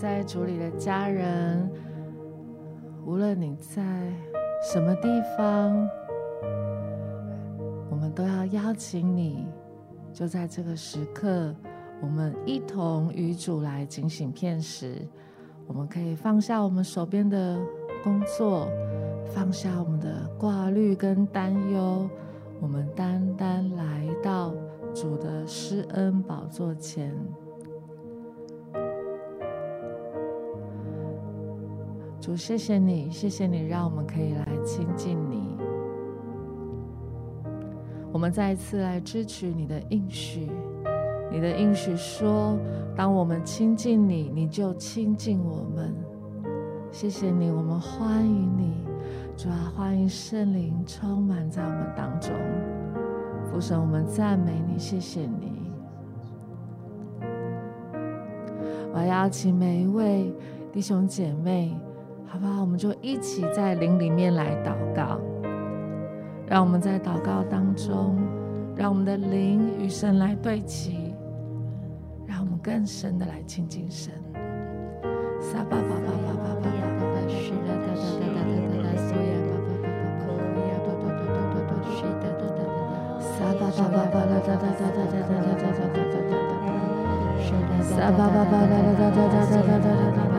在主里的家人，无论你在什么地方，我们都要邀请你，就在这个时刻，我们一同与主来警醒片时，我们可以放下我们手边的工作，放下我们的挂虑跟担忧，我们单单来到主的施恩宝座前。主，谢谢你，谢谢你，让我们可以来亲近你。我们再一次来支取你的应许，你的应许说，当我们亲近你，你就亲近我们。谢谢你，我们欢迎你，主啊，欢迎圣灵充满在我们当中。父神，我们赞美你，谢谢你。我要邀请每一位弟兄姐妹。好不好？我们就一起在灵里面来祷告，让我们在祷告当中，让我们的灵与神来对齐，让我们更深的来亲近神。撒巴巴巴巴巴巴巴巴，是的的的的的的的，所以巴巴巴巴巴，呀巴巴巴巴巴巴，是的的的的的，撒巴巴巴巴的的的的的的的的的的的的，是的，撒巴巴巴的的的的的的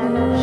啦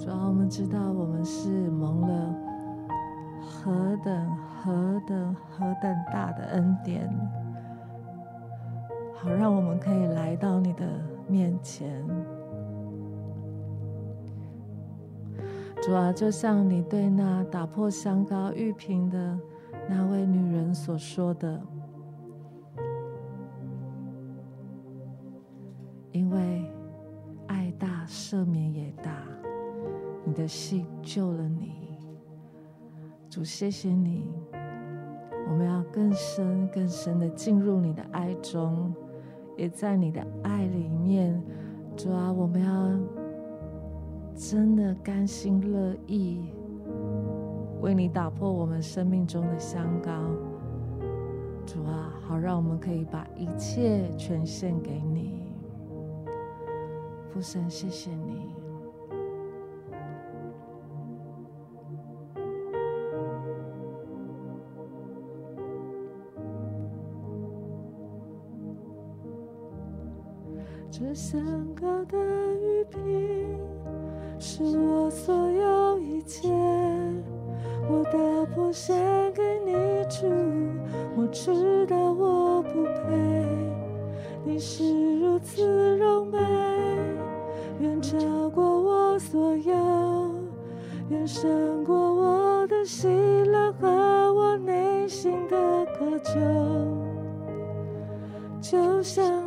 主要我们。知道我们是蒙了何等何等何等大的恩典，好让我们可以来到你的面前。主啊，就像你对那打破香膏玉瓶的那位女人所说，的信救了你，主，谢谢你。我们要更深更深的进入你的爱中，也在你的爱里面。主啊，我们要真的甘心乐意为你打破我们生命中的香膏。主啊，好让我们可以把一切全献给你。父神，谢谢你。香膏的玉瓶，是我所有一切。我打破献给你主，我知道我不配，你是如此荣美，远超过我所有，远胜过我的喜乐和我内心的渴求，就像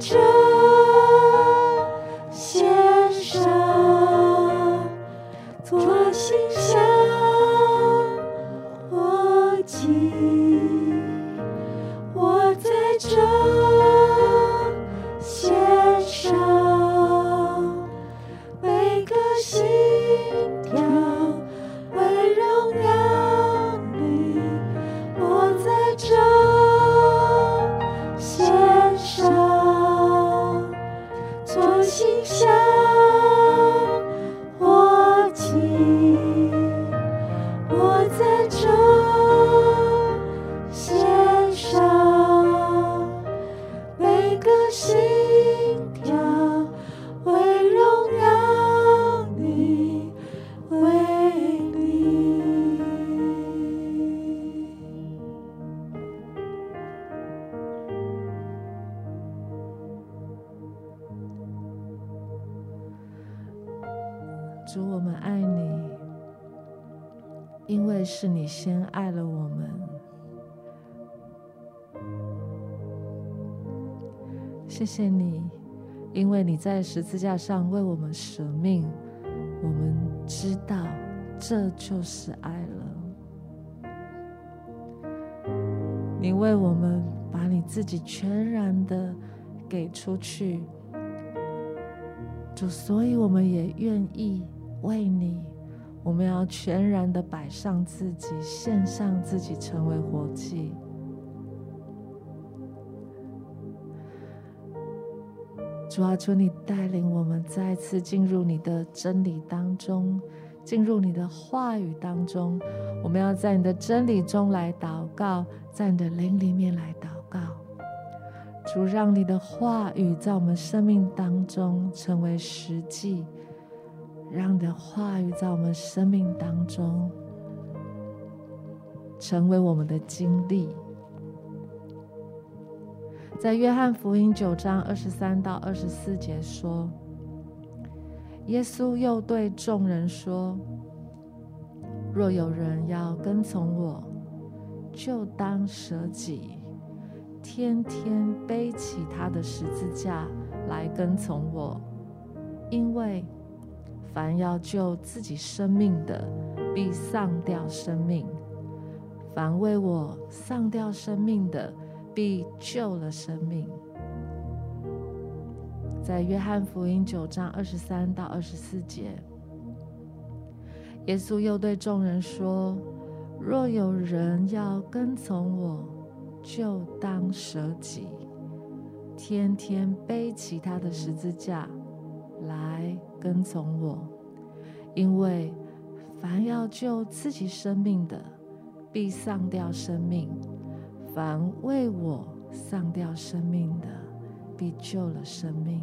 是在十字架上为我们舍命，我们知道这就是爱了。你为我们把你自己全然的给出去，主，所以我们也愿意为你。我们要全然的摆上自己，献上自己，成为活祭。主，啊，求你带领我们再次进入你的真理当中，进入你的话语当中。我们要在你的真理中来祷告，在你的灵里面来祷告。主，让你的话语在我们生命当中成为实际，让你的话语在我们生命当中成为我们的经历。在约翰福音九章二十三到二十四节说，耶稣又对众人说：“若有人要跟从我，就当舍己，天天背起他的十字架来跟从我。因为凡要救自己生命的，必丧掉生命；凡为我丧掉生命的，”必救了生命。在约翰福音九章二十三到二十四节，耶稣又对众人说：“若有人要跟从我，就当舍己，天天背起他的十字架来跟从我。因为凡要救自己生命的，必丧掉生命。”凡为我丧掉生命的，必救了生命。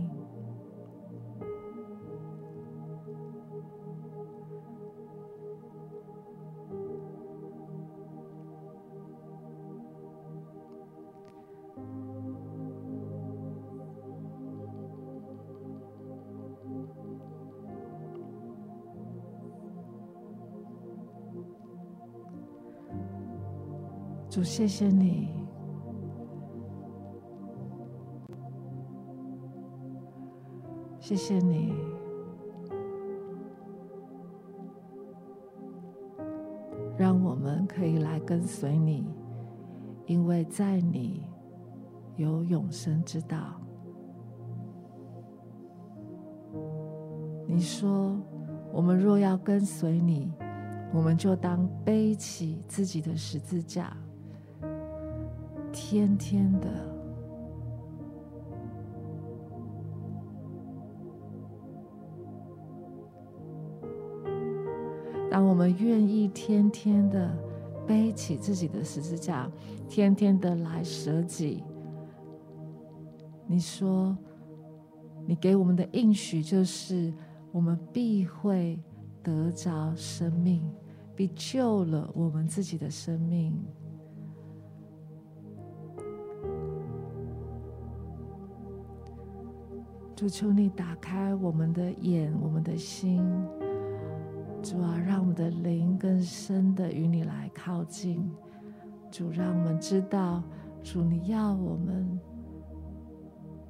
主，谢谢你，谢谢你，让我们可以来跟随你，因为在你有永生之道。你说，我们若要跟随你，我们就当背起自己的十字架。天天的，当我们愿意天天的背起自己的十字架，天天的来舍己，你说，你给我们的应许就是，我们必会得着生命，必救了我们自己的生命。主，求你打开我们的眼，我们的心，主啊，让我们的灵更深的与你来靠近。主，让我们知道，主，你要我们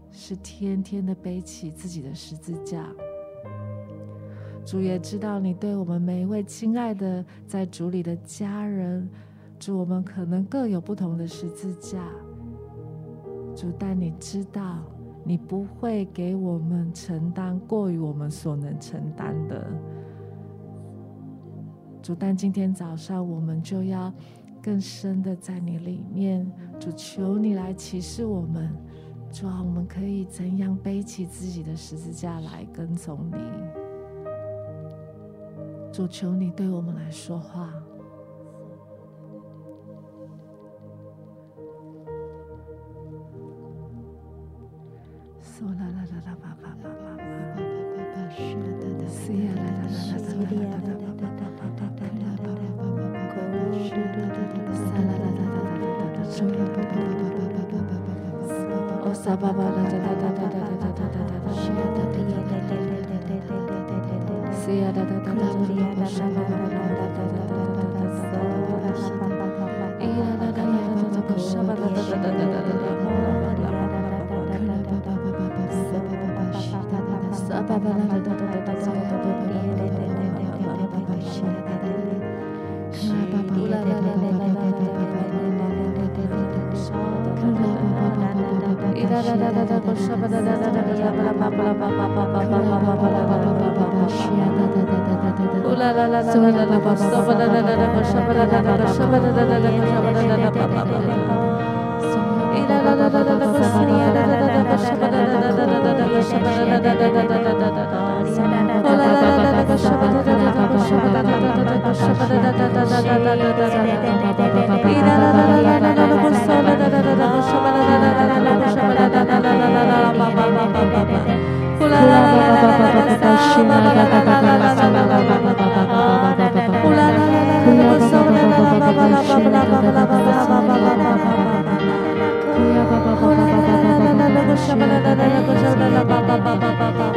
是天天的背起自己的十字架。主也知道，你对我们每一位亲爱的在主里的家人，主，我们可能各有不同的十字架。主，但你知道。你不会给我们承担过于我们所能承担的，主。但今天早上我们就要更深的在你里面，主，求你来启示我们，主啊，我们可以怎样背起自己的十字架来跟从你？主，求你对我们来说话。da da da Shabbat Ba ba ba ba ba ba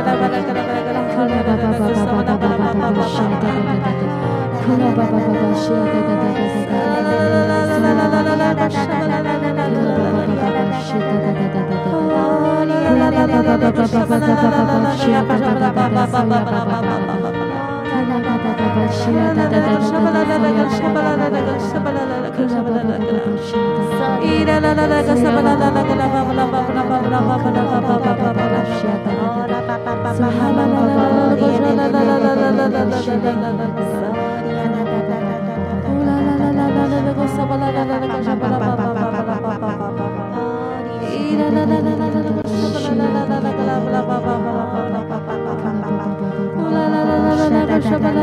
la la la la la Shabbat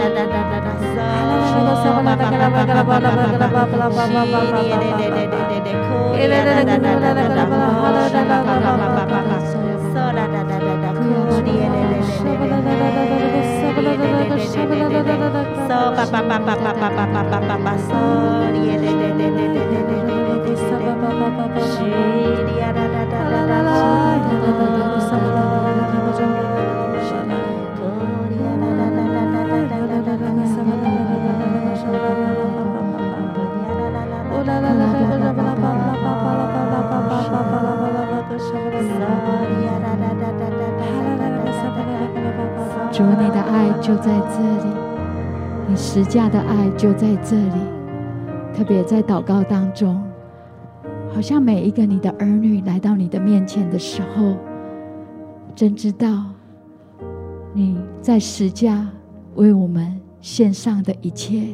da da da 主，你的爱就在这里，你十架的爱就在这里。特别在祷告当中，好像每一个你的儿女来到你的面前的时候，真知道你在十架为我们献上的一切，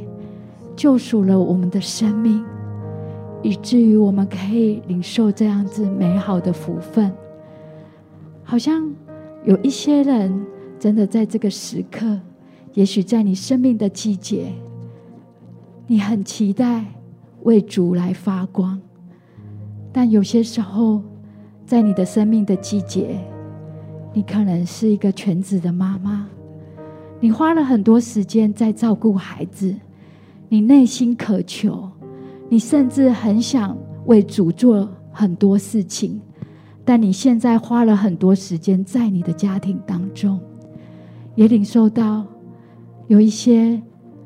救赎了我们的生命，以至于我们可以领受这样子美好的福分。好像有一些人。真的在这个时刻，也许在你生命的季节，你很期待为主来发光，但有些时候，在你的生命的季节，你可能是一个全职的妈妈，你花了很多时间在照顾孩子，你内心渴求，你甚至很想为主做很多事情，但你现在花了很多时间在你的家庭当中。也领受到有一些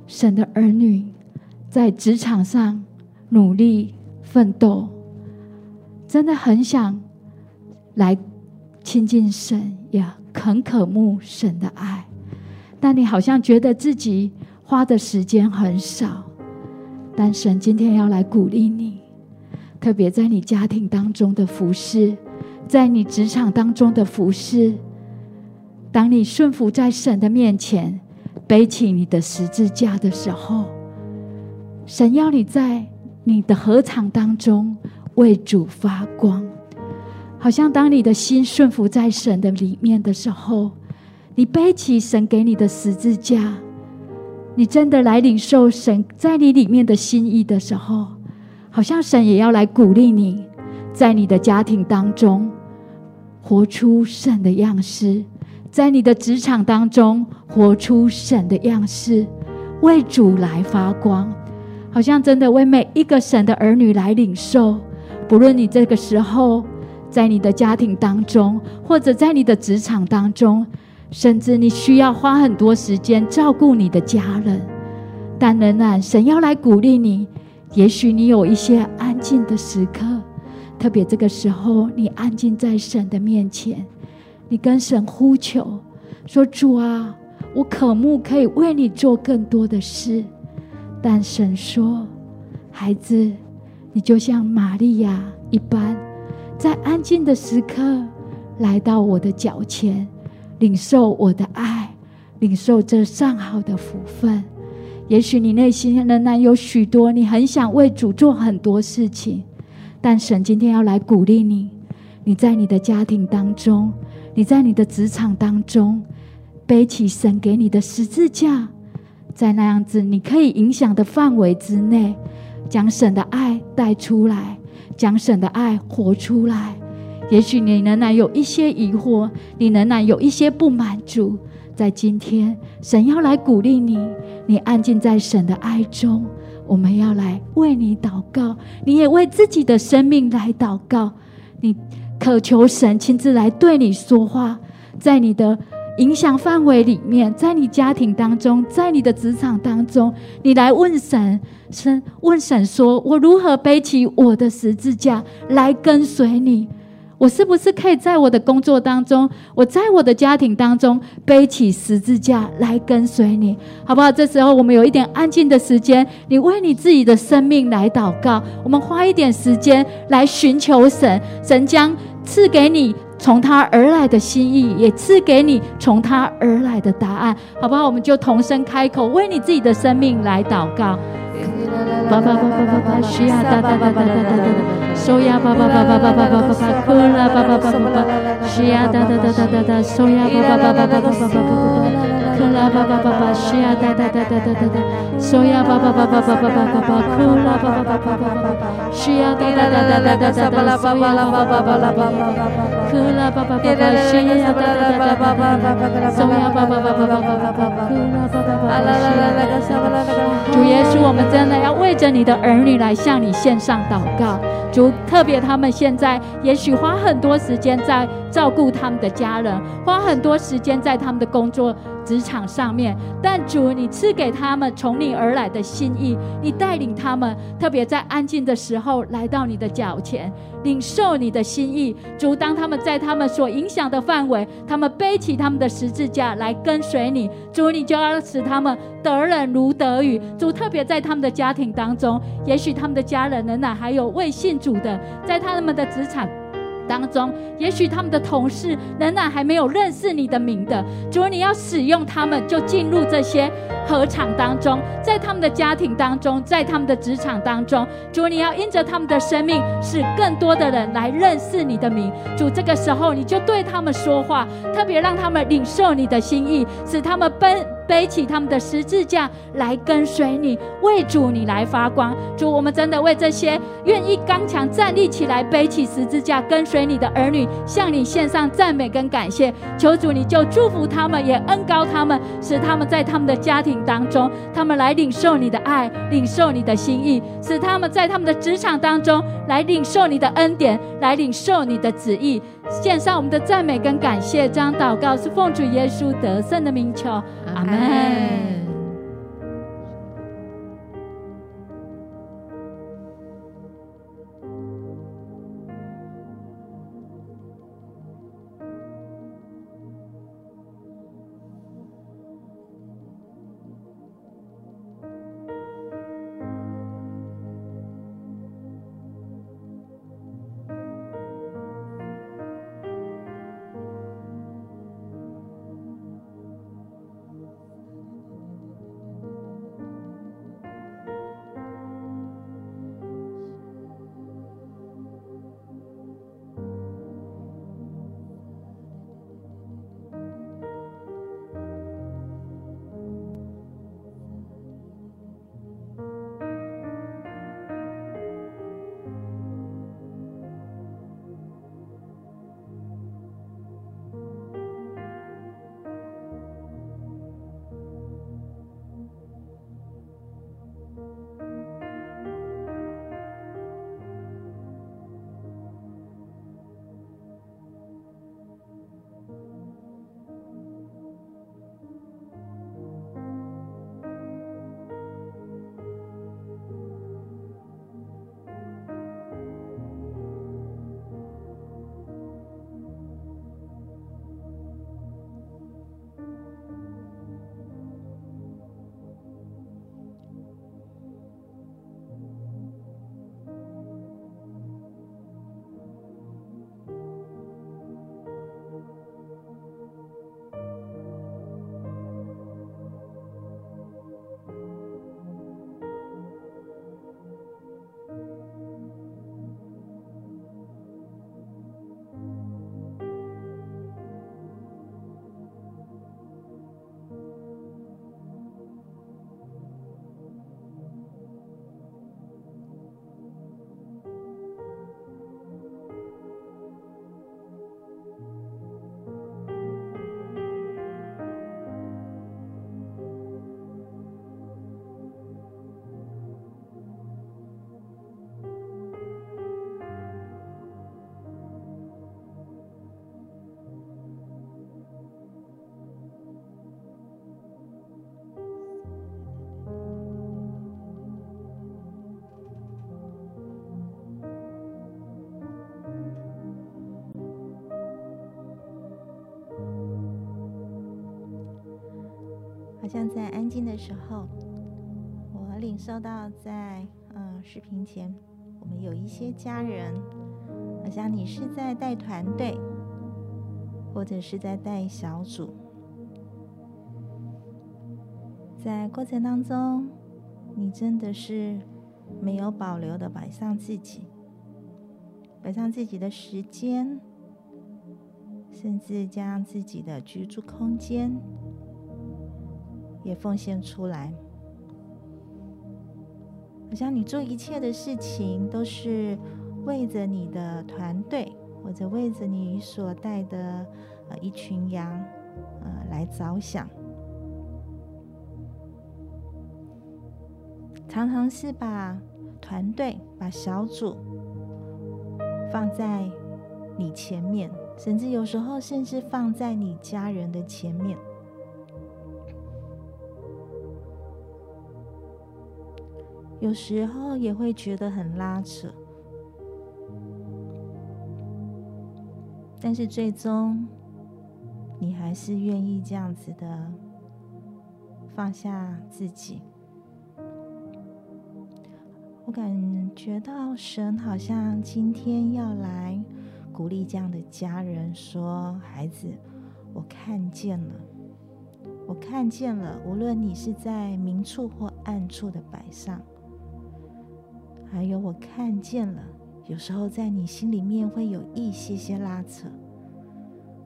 神的儿女在职场上努力奋斗，真的很想来亲近神，也很渴慕神的爱。但你好像觉得自己花的时间很少，但神今天要来鼓励你，特别在你家庭当中的服侍，在你职场当中的服侍。当你顺服在神的面前，背起你的十字架的时候，神要你在你的禾场当中为主发光。好像当你的心顺服在神的里面的时候，你背起神给你的十字架，你真的来领受神在你里面的心意的时候，好像神也要来鼓励你，在你的家庭当中活出神的样式，在你的职场当中活出神的样式，为主来发光，好像真的为每一个神的儿女来领受。不论你这个时候在你的家庭当中，或者在你的职场当中。甚至你需要花很多时间照顾你的家人，但仍然神要来鼓励你。也许你有一些安静的时刻，特别这个时候，你安静在神的面前，你跟神呼求，说：“主啊，我渴慕可以为你做更多的事。”但神说：“孩子，你就像玛利亚一般，在安静的时刻来到我的脚前。”领受我的爱，领受这上好的福分。也许你内心仍然有许多，你很想为主做很多事情，但神今天要来鼓励你。你在你的家庭当中，你在你的职场当中，背起神给你的十字架，在那样子你可以影响的范围之内，将神的爱带出来，将神的爱活出来。也许你仍然有一些疑惑，你仍然有一些不满足，在今天，神要来鼓励你，你安静在神的爱中，我们要来为你祷告，你也为自己的生命来祷告，你渴求神亲自来对你说话，在你的影响范围里面，在你家庭当中，在你的职场当中，你来问神，神问神说：“我如何背起我的十字架来跟随你？”我是不是可以在我的工作当中，我在我的家庭当中背起十字架来跟随你，好不好？这时候我们有一点安静的时间，你为你自己的生命来祷告。我们花一点时间来寻求神，神将赐给你从他而来的心意，也赐给你从他而来的答案，好不好？我们就同声开口，为你自己的生命来祷告。爸爸爸爸爸爸，需要哒哒哒哒哒哒哒，收呀爸爸爸爸爸爸爸爸爸，哭了爸爸爸爸爸，需要哒哒哒哒哒哒，收呀爸爸爸爸爸爸爸爸，哭了爸爸爸爸，需要哒哒哒哒哒哒，收呀爸爸爸爸爸爸爸爸，哭了爸爸爸爸爸爸爸，需要哒哒哒哒哒哒哒，收呀爸爸爸爸爸爸爸，哭了爸爸爸爸，需要哒哒哒哒哒哒，收呀爸爸爸爸爸爸爸，哭了爸爸爸爸，主耶稣，我们真的要为。着你的儿女来向你献上祷告，主，特别他们现在也许花很多时间在照顾他们的家人，花很多时间在他们的工作职场上面，但主，你赐给他们从你而来的心意，你带领他们，特别在安静的时候来到你的脚前，领受你的心意。主，当他们在他们所影响的范围，他们背起他们的十字架来跟随你，主，你就要使他们得人如得鱼。主，特别在他们的家庭当中，也许他们的家人仍然还有未信主的，在他们的职场。当中，也许他们的同事仍然还没有认识你的名的，主，你要使用他们，就进入这些合场当中，在他们的家庭当中，在他们的职场当中，主，你要因着他们的生命，使更多的人来认识你的名。主，这个时候你就对他们说话，特别让他们领受你的心意，使他们奔。背起他们的十字架来跟随你，为主你来发光。主，我们真的为这些愿意刚强站立起来背起十字架跟随你的儿女，向你献上赞美跟感谢。求主你就祝福他们，也恩高他们，使他们在他们的家庭当中，他们来领受你的爱，领受你的心意；使他们在他们的职场当中来领受你的恩典，来领受你的旨意。献上我们的赞美跟感谢，这样祷告是奉主耶稣得胜的名求，アメン。像在安静的时候，我领受到在呃视频前，我们有一些家人，好像你是在带团队，或者是在带小组，在过程当中，你真的是没有保留的摆上自己，摆上自己的时间，甚至将自己的居住空间。也奉献出来，好像你做一切的事情都是为着你的团队，或者为着你所带的呃一群羊呃来着想，常常是把团队、把小组放在你前面，甚至有时候甚至放在你家人的前面。有时候也会觉得很拉扯，但是最终你还是愿意这样子的放下自己。我感觉到神好像今天要来鼓励这样的家人，说：“孩子，我看见了，我看见了，无论你是在明处或暗处的摆上。”还有，我看见了，有时候在你心里面会有一些些拉扯，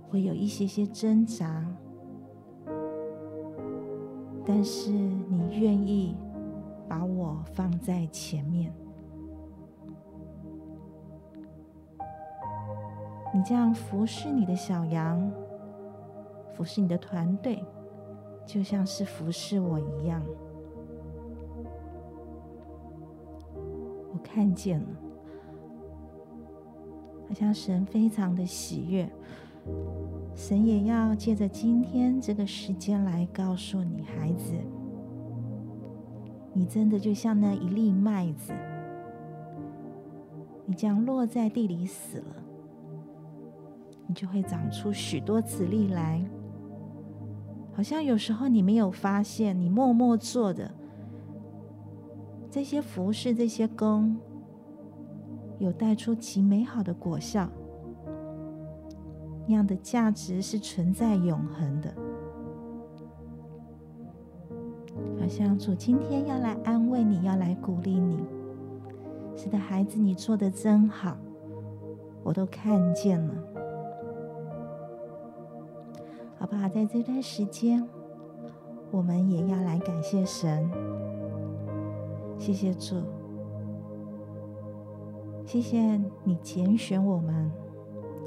会有一些些挣扎，但是你愿意把我放在前面，你这样服侍你的小羊，服侍你的团队，就像是服侍我一样。看见了，好像神非常的喜悦，神也要借着今天这个时间来告诉你，孩子，你真的就像那一粒麦子，你将落在地里死了，你就会长出许多子粒来。好像有时候你没有发现，你默默做的。这些服侍，这些工，有带出其美好的果效，那样的价值是存在永恒的。好像主今天要来安慰你，要来鼓励你。是的，孩子，你做的真好，我都看见了。好不好？在这段时间，我们也要来感谢神。谢谢主，谢谢你拣选我们，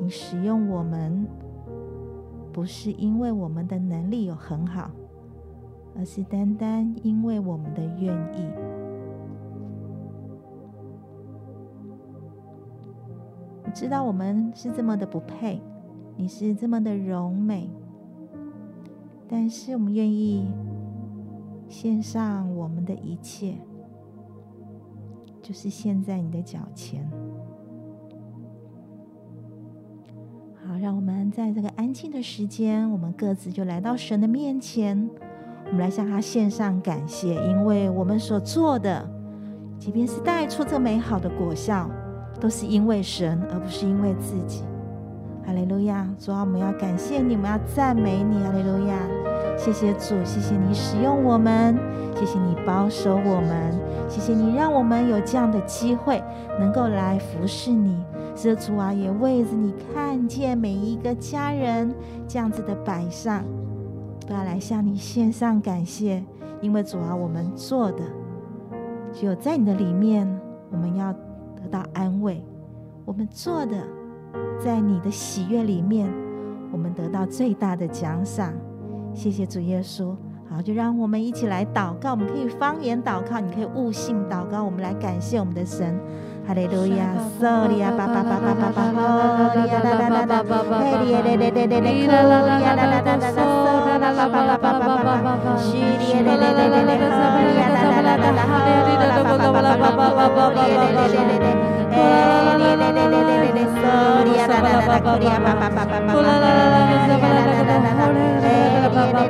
你使用我们，不是因为我们的能力有很好，而是单单因为我们的愿意。我知道我们是这么的不配，你是这么的荣美，但是我们愿意献上我们的一切。就是现在你的脚前。好，让我们在这个安静的时间，我们各自就来到神的面前，我们来向他献上感谢，因为我们所做的，即便是带出这美好的果效，都是因为神，而不是因为自己。哈利路亚！主啊，我们要感谢你，我们要赞美你。哈利路亚！谢谢主，谢谢你使用我们，谢谢你保守我们。谢谢你让我们有这样的机会，能够来服侍你。是的，主啊，也为着你看见每一个家人这样子的摆上，都要来向你献上感谢。因为主啊，我们做的只有在你的里面，我们要得到安慰；我们做的在你的喜悦里面，我们得到最大的奖赏。谢谢主耶稣。好，就让我们一起来祷告。我们可以方言祷告，你可以悟性祷告。我们来感谢我们的神，哈利路亚，索利亚巴巴巴巴巴巴，哈利亚啦啦啦啦，哈利亚嘞嘞嘞嘞嘞，哈利亚啦啦啦啦，索啦啦啦啦啦巴巴巴巴巴，西利亚嘞嘞嘞嘞嘞，哈利亚啦啦啦啦啦，哈利亚啦啦巴巴巴巴巴巴巴，哈利亚嘞嘞嘞嘞嘞，哈利亚嘞嘞嘞嘞嘞，索利亚啦这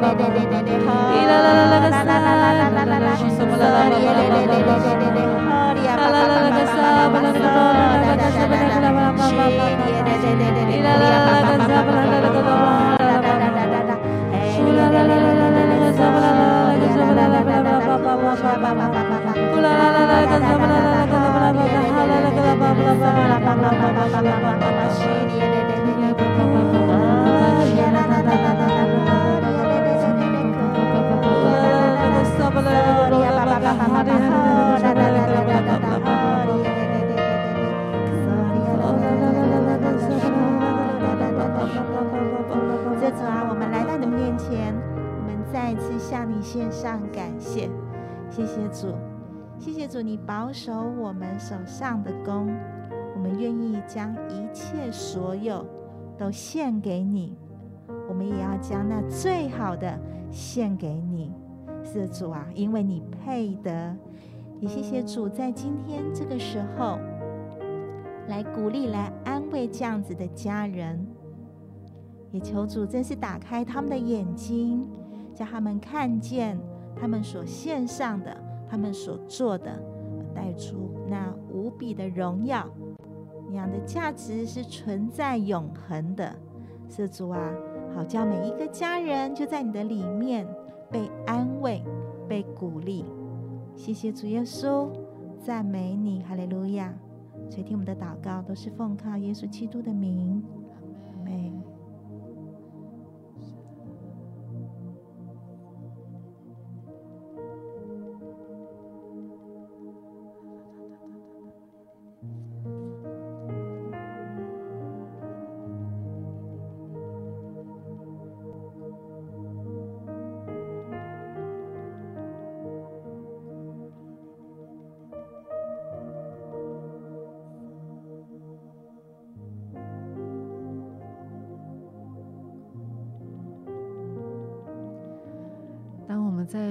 主啊，我们来到你的面前，我们再一次向你献上感谢，谢谢主，谢谢主，你保守我们手上的工，我们愿意将一切所有都献给你，我们也要将那最好的献给你，是主啊，因为你配得。也谢谢主，在今天这个时候，来鼓励、来安慰这样子的家人。也求主真是打开他们的眼睛，叫他们看见他们所献上的、他们所做的，带出那无比的荣耀。那样的价值是存在永恒的。是主啊，好叫每一个家人就在你的里面被安慰、被鼓励。谢谢主耶稣，赞美你，哈利路亚！垂听我们的祷告，都是奉靠耶稣基督的名，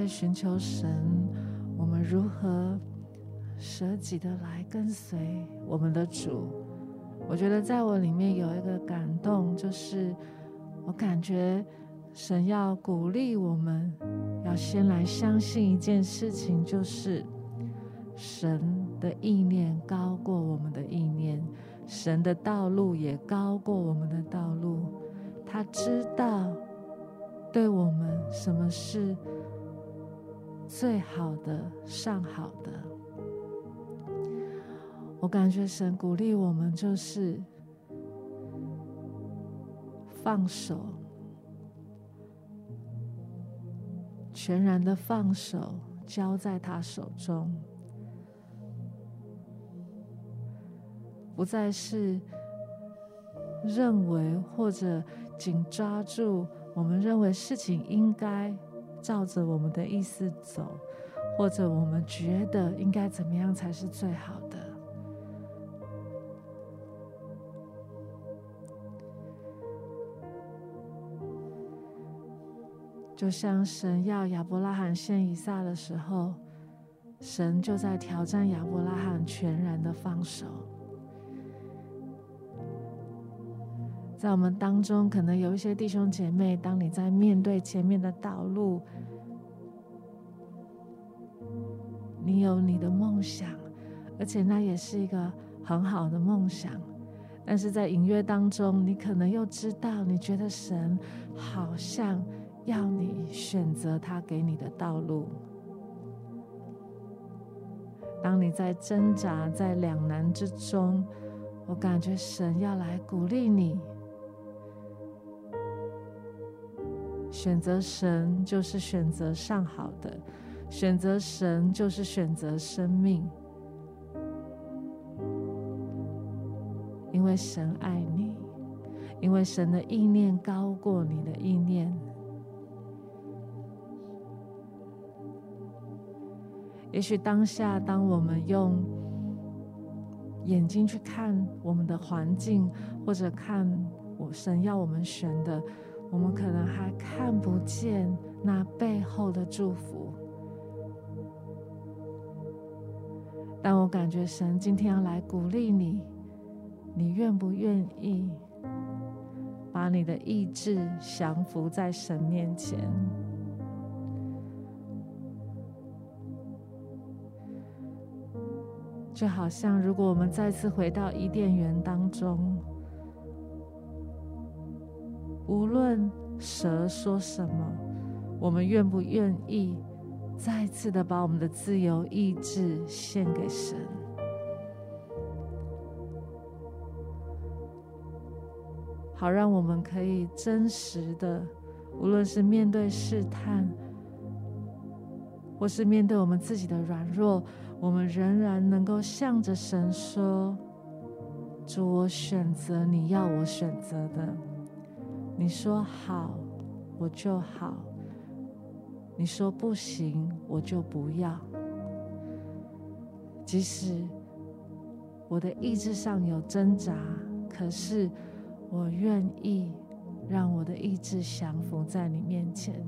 寻求神，我们如何舍己的来跟随我们的主？我觉得在我里面有一个感动，就是我感觉神要鼓励我们，要先来相信一件事情，就是神的意念高过我们的意念，神的道路也高过我们的道路。他知道对我们什么是。最好的，上好的，我感觉神鼓励我们，就是放手，全然的放手，交在他手中，不再是认为或者紧抓住我们认为事情应该。照着我们的意思走，或者我们觉得应该怎么样才是最好的？就像神要亚伯拉罕献以撒的时候，神就在挑战亚伯拉罕全然的放手。在我们当中，可能有一些弟兄姐妹，当你在面对前面的道路，你有你的梦想，而且那也是一个很好的梦想。但是在隐约当中，你可能又知道，你觉得神好像要你选择他给你的道路。当你在挣扎、在两难之中，我感觉神要来鼓励你。选择神就是选择上好的，选择神就是选择生命，因为神爱你，因为神的意念高过你的意念。也许当下，当我们用眼睛去看我们的环境，或者看我神要我们选的。我们可能还看不见那背后的祝福，但我感觉神今天要来鼓励你，你愿不愿意把你的意志降服在神面前。就好像，如果我们再次回到伊甸园当中，无论蛇说什么，我们愿不愿意再次的把我们的自由意志献给神？好，让我们可以真实的，无论是面对试探，或是面对我们自己的软弱。我们仍然能够向着神说：“主，我选择你要我选择的。你说好，我就好；你说不行，我就不要。即使我的意志上有挣扎，可是我愿意让我的意志降服在你面前。”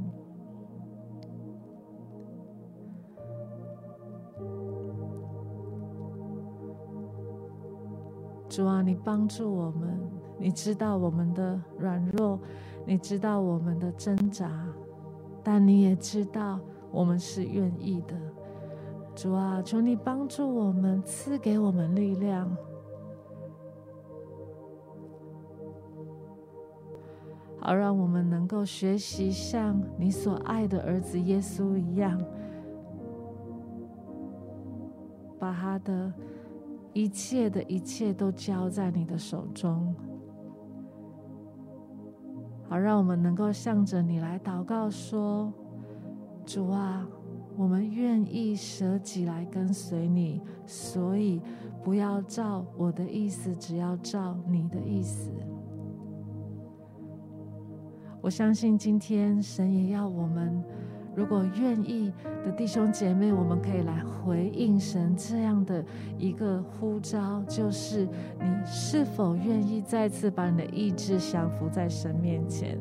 主啊，你帮助我们，你知道我们的软弱，你知道我们的挣扎，但你也知道我们是愿意的。主啊，求你帮助我们，赐给我们力量，好让我们能够学习像你所爱的儿子耶稣一样，把他的。一切的一切都交在你的手中，好让我们能够向着你来祷告说：“主啊，我们愿意舍己来跟随你，所以不要照我的意思，只要照你的意思。”我相信今天神也要我们。如果愿意的弟兄姐妹，我们可以来回应神这样的一个呼召，就是你是否愿意再次把你的意志降服在神面前？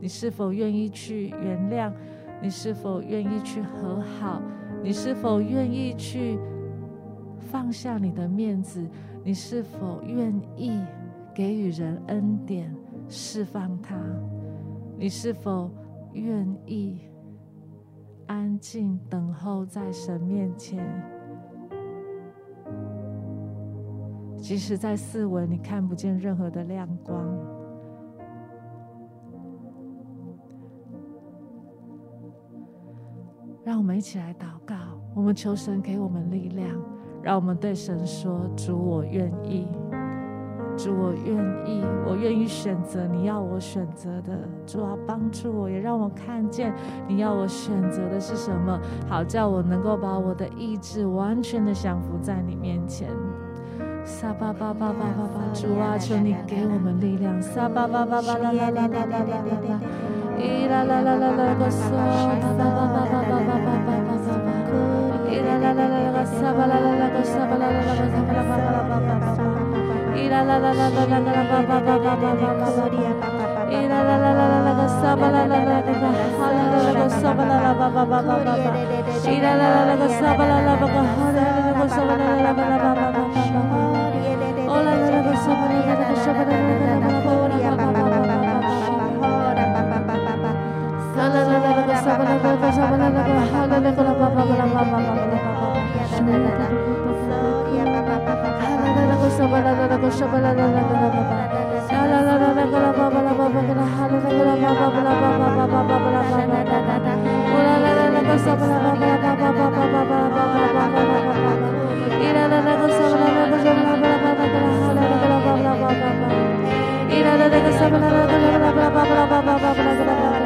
你是否愿意去原谅？你是否愿意去和好？你是否愿意去放下你的面子？你是否愿意给予人恩典，释放他？你是否？愿意安静等候在神面前，即使在四围你看不见任何的亮光，让我们一起来祷告。我们求神给我们力量，让我们对神说：“主，我愿意。”主，我愿意，我愿意选择你要我选择的。主啊，帮助我，也让我看见你要我选择的是什么，好叫我能够把我的意志完全的降服在你面前。撒巴巴巴巴巴巴，主啊，求你给我们力量。撒巴巴巴巴啦啦啦啦啦啦啦，伊啦啦啦啦啦个嗦，撒巴巴巴巴巴巴巴巴巴巴，伊啦啦啦啦个撒巴啦啦啦个撒巴啦啦啦个撒巴啦巴巴巴巴 Hallelujah. 巴巴。伊啦啦啦啦啦啦啦巴巴巴巴巴巴巴，伊啦啦啦啦啦啦个撒巴啦啦啦个哈啦啦啦个撒巴啦啦巴巴巴巴巴巴，伊啦啦啦啦个撒巴啦啦巴个哈啦啦啦个撒巴啦啦巴啦巴巴巴巴巴，哦啦啦啦个撒巴啦啦个撒巴啦啦啦巴啦巴巴巴巴巴巴巴巴，啦啦啦啦个撒巴啦啦个撒巴啦啦个哈啦啦个啦巴巴巴啦巴巴巴巴巴巴。撒巴啦啦啦个撒巴啦啦啦个啦巴巴，啦啦啦啦啦个啦巴巴啦巴巴个啦哈啦啦个啦巴巴巴啦巴巴巴巴巴巴啦巴巴巴巴，乌啦啦啦啦个撒巴啦巴巴啦巴巴巴巴巴巴巴巴巴巴巴巴，伊啦啦啦个撒巴啦啦个撒巴啦巴巴巴巴个啦哈啦啦个啦巴巴巴巴巴，伊啦啦啦个撒巴啦啦个啦巴巴巴巴巴巴巴巴个啦巴巴啦啦啦啦，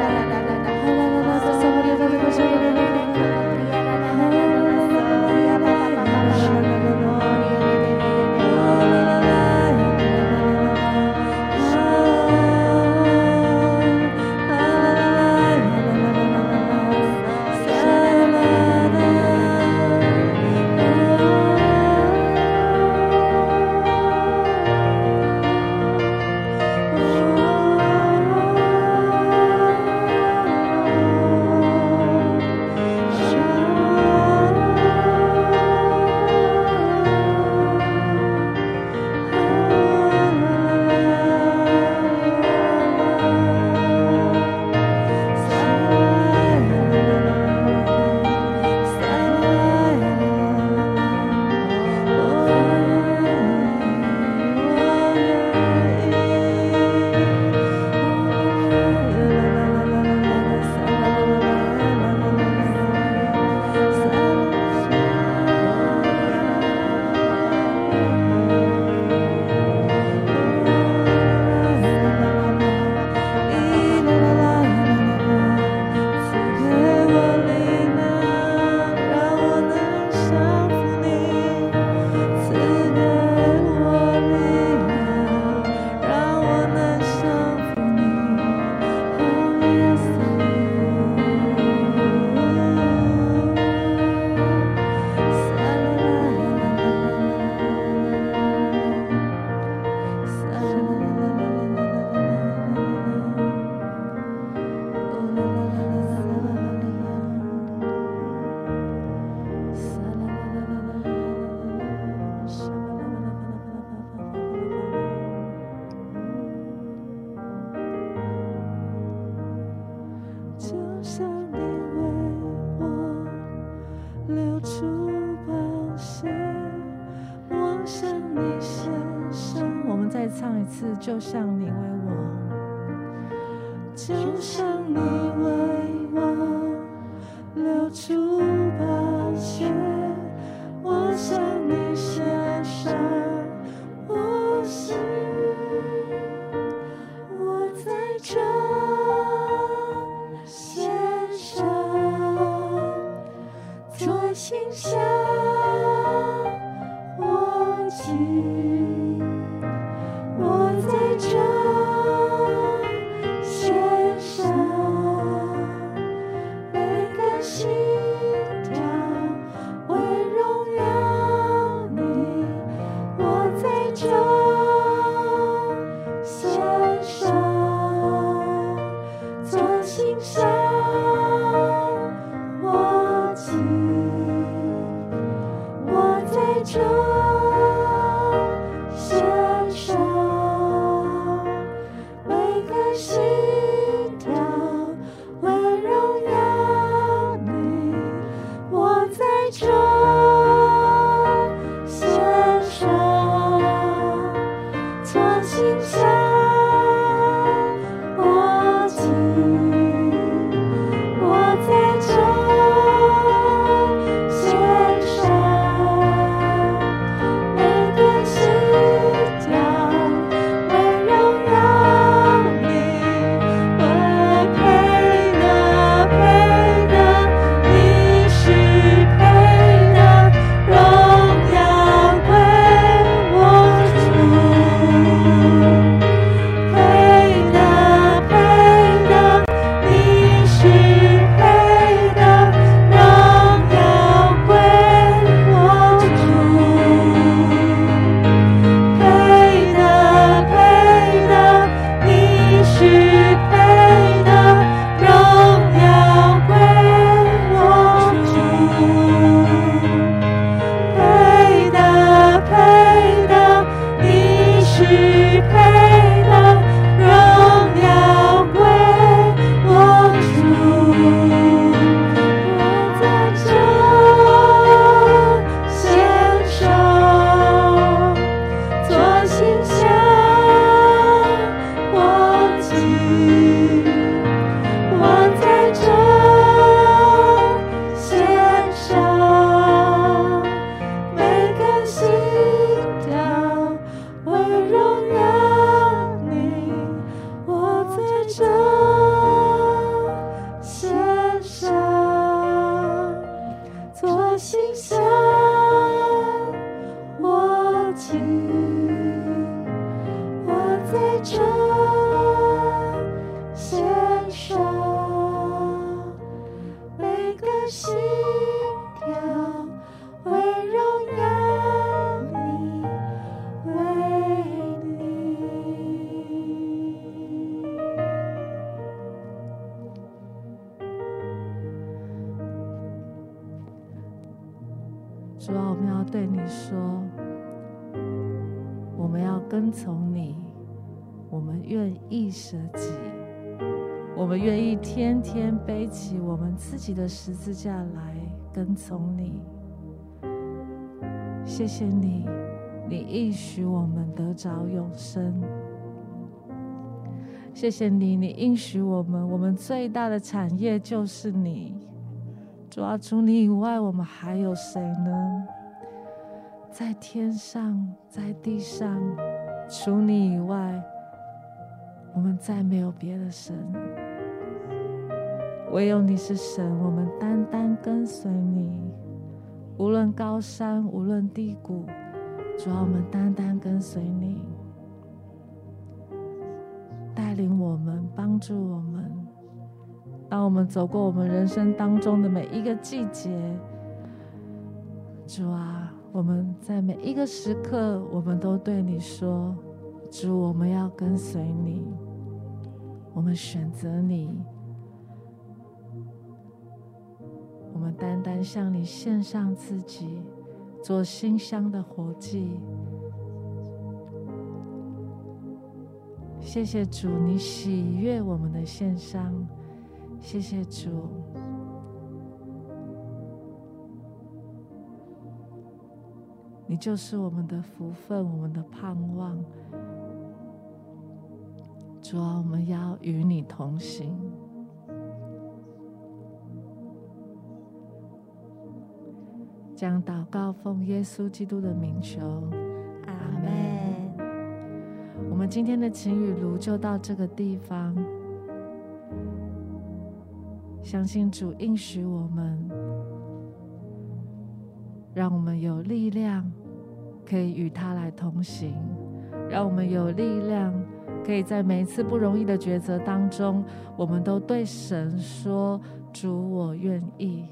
起我们自己的十字架来跟从你。谢谢你，你应许我们得着永生。谢谢你，你应许我们，我们最大的产业就是你。主啊，除你以外，我们还有谁呢？在天上，在地上，除你以外，我们再没有别的神。唯有你是神，我们单单跟随你。无论高山，无论低谷，主啊，我们单单跟随你，带领我们，帮助我们。当我们走过我们人生当中的每一个季节，主啊，我们在每一个时刻，我们都对你说：“主，我们要跟随你，我们选择你，我们单单向你献上自己，做馨香的活祭。”谢谢主，你喜悦我们的献上。谢谢主，你就是我们的福分，我们的盼望。主啊，我们要与你同行。将祷告奉耶稣基督的名求，阿门。我们今天的晴雨炉就到这个地方。相信主应许我们，让我们有力量，可以与他来同行；让我们有力量，可以在每一次不容易的抉择当中，我们都对神说：“主，我愿意。”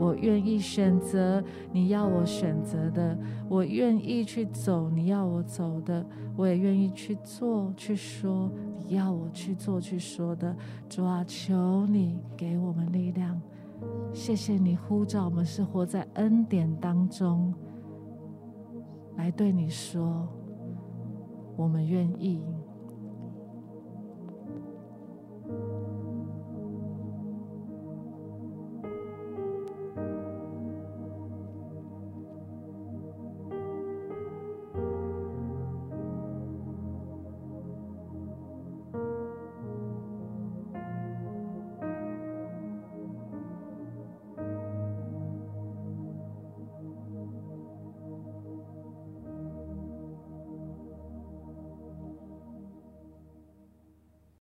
我愿意选择你要我选择的，我愿意去走你要我走的，我也愿意去做去说你要我去做去说的。主啊，求你给我们力量，谢谢你呼召我们是活在恩典当中，来对你说，我们愿意。